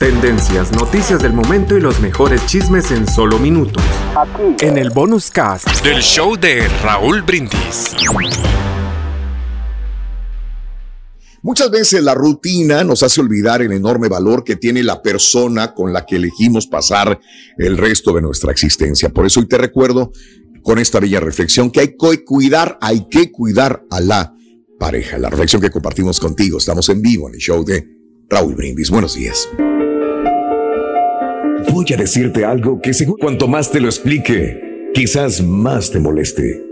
Tendencias, noticias del momento y los mejores chismes en solo minutos. En el bonus cast. Del show de Raúl Brindis. Muchas veces la rutina nos hace olvidar el enorme valor que tiene la persona con la que elegimos pasar el resto de nuestra existencia. Por eso hoy te recuerdo con esta bella reflexión que hay que cuidar, hay que cuidar a la pareja. La reflexión que compartimos contigo. Estamos en vivo en el show de Raúl Brindis. Buenos días. Voy a decirte algo que según cuanto más te lo explique, quizás más te moleste.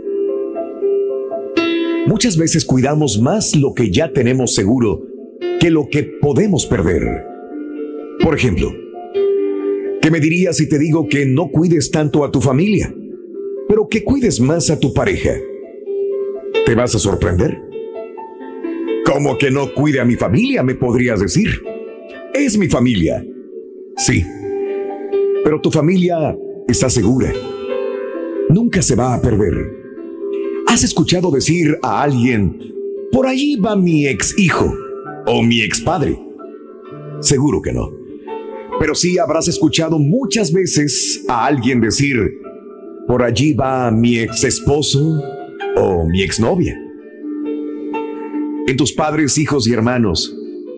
Muchas veces cuidamos más lo que ya tenemos seguro que lo que podemos perder. Por ejemplo, ¿qué me dirías si te digo que no cuides tanto a tu familia, pero que cuides más a tu pareja? ¿Te vas a sorprender? ¿Cómo que no cuide a mi familia? Me podrías decir. Es mi familia. Sí. Pero tu familia está segura. Nunca se va a perder. ¿Has escuchado decir a alguien, por allí va mi ex hijo o mi ex padre? Seguro que no. Pero sí habrás escuchado muchas veces a alguien decir, por allí va mi ex esposo o mi exnovia. En tus padres, hijos y hermanos,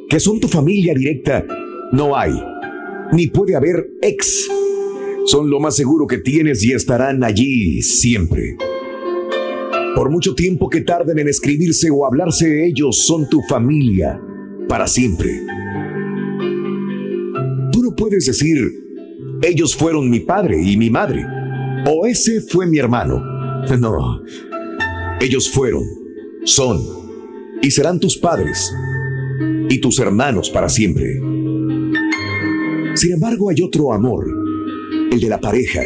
que son tu familia directa, no hay, ni puede haber ex. Son lo más seguro que tienes y estarán allí siempre. Por mucho tiempo que tarden en escribirse o hablarse ellos, son tu familia para siempre. Tú no puedes decir, ellos fueron mi padre y mi madre, o ese fue mi hermano. No, ellos fueron, son y serán tus padres y tus hermanos para siempre. Sin embargo, hay otro amor, el de la pareja,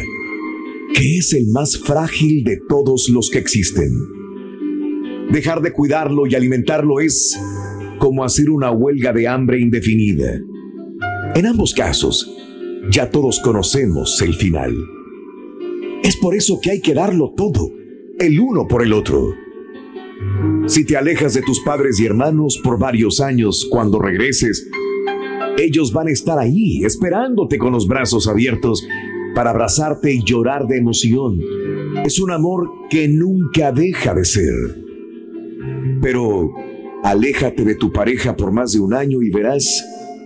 que es el más frágil de todos los que existen. Dejar de cuidarlo y alimentarlo es como hacer una huelga de hambre indefinida. En ambos casos, ya todos conocemos el final. Es por eso que hay que darlo todo, el uno por el otro. Si te alejas de tus padres y hermanos por varios años, cuando regreses, ellos van a estar ahí, esperándote con los brazos abiertos para abrazarte y llorar de emoción. Es un amor que nunca deja de ser. Pero aléjate de tu pareja por más de un año y verás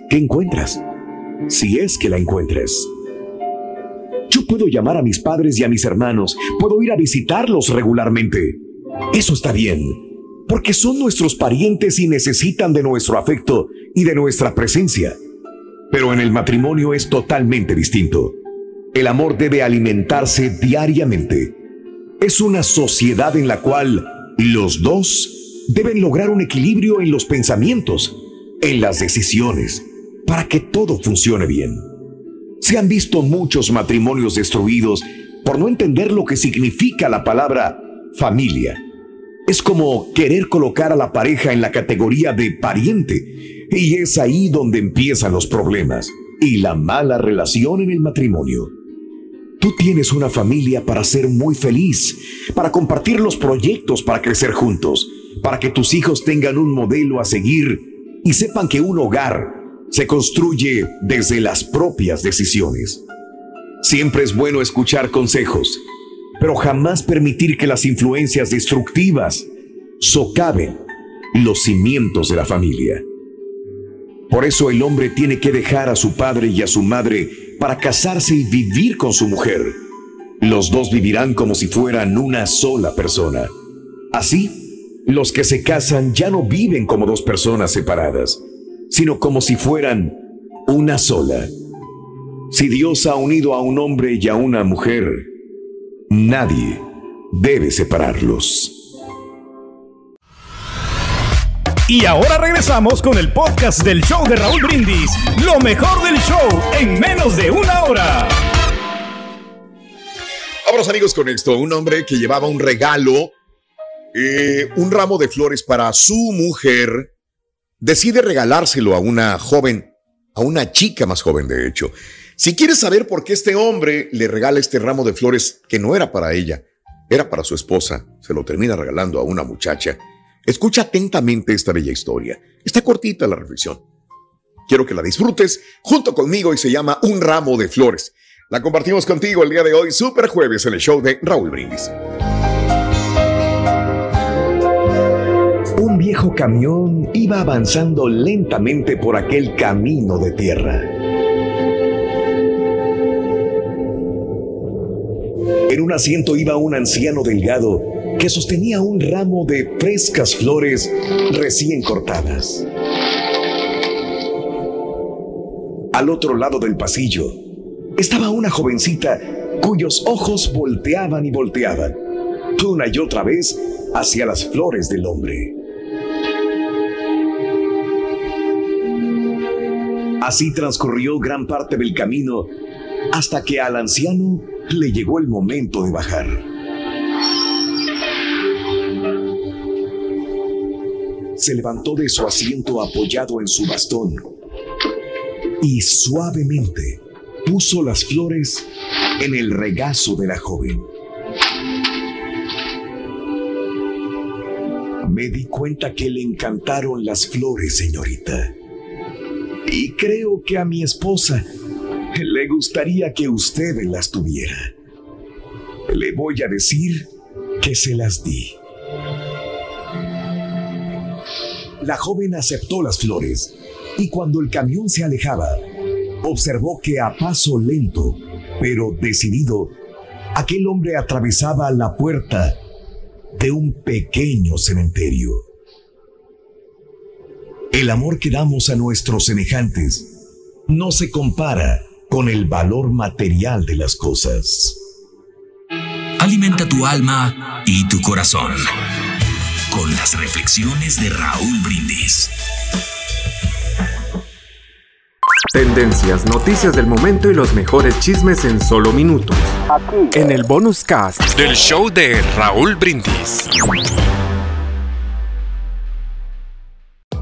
qué encuentras, si es que la encuentras. Yo puedo llamar a mis padres y a mis hermanos, puedo ir a visitarlos regularmente. Eso está bien, porque son nuestros parientes y necesitan de nuestro afecto y de nuestra presencia. Pero en el matrimonio es totalmente distinto. El amor debe alimentarse diariamente. Es una sociedad en la cual los dos deben lograr un equilibrio en los pensamientos, en las decisiones, para que todo funcione bien. Se han visto muchos matrimonios destruidos por no entender lo que significa la palabra familia. Es como querer colocar a la pareja en la categoría de pariente, y es ahí donde empiezan los problemas y la mala relación en el matrimonio. Tú tienes una familia para ser muy feliz, para compartir los proyectos, para crecer juntos, para que tus hijos tengan un modelo a seguir y sepan que un hogar se construye desde las propias decisiones. Siempre es bueno escuchar consejos, pero jamás permitir que las influencias destructivas socaven los cimientos de la familia. Por eso el hombre tiene que dejar a su padre y a su madre para casarse y vivir con su mujer. Los dos vivirán como si fueran una sola persona. Así, los que se casan ya no viven como dos personas separadas, sino como si fueran una sola. Si Dios ha unido a un hombre y a una mujer, nadie debe separarlos. Y ahora regresamos con el podcast del show de Raúl Brindis, lo mejor del show en menos de una hora. Vámonos amigos con esto, un hombre que llevaba un regalo, eh, un ramo de flores para su mujer, decide regalárselo a una joven, a una chica más joven de hecho. Si quieres saber por qué este hombre le regala este ramo de flores que no era para ella, era para su esposa, se lo termina regalando a una muchacha, escucha atentamente esta bella historia. Está cortita la reflexión. Quiero que la disfrutes junto conmigo y se llama Un ramo de flores. La compartimos contigo el día de hoy, Super Jueves, en el show de Raúl Brindis. Un viejo camión iba avanzando lentamente por aquel camino de tierra. En un asiento iba un anciano delgado que sostenía un ramo de frescas flores recién cortadas. Al otro lado del pasillo estaba una jovencita cuyos ojos volteaban y volteaban, una y otra vez, hacia las flores del hombre. Así transcurrió gran parte del camino hasta que al anciano le llegó el momento de bajar. Se levantó de su asiento apoyado en su bastón y suavemente puso las flores en el regazo de la joven. Me di cuenta que le encantaron las flores, señorita. Y creo que a mi esposa le gustaría que usted las tuviera. Le voy a decir que se las di. La joven aceptó las flores y cuando el camión se alejaba, observó que a paso lento, pero decidido, aquel hombre atravesaba la puerta de un pequeño cementerio. El amor que damos a nuestros semejantes no se compara con el valor material de las cosas. Alimenta tu alma y tu corazón con las reflexiones de Raúl Brindis. Tendencias, noticias del momento y los mejores chismes en solo minutos. Aquí. En el bonus cast del show de Raúl Brindis.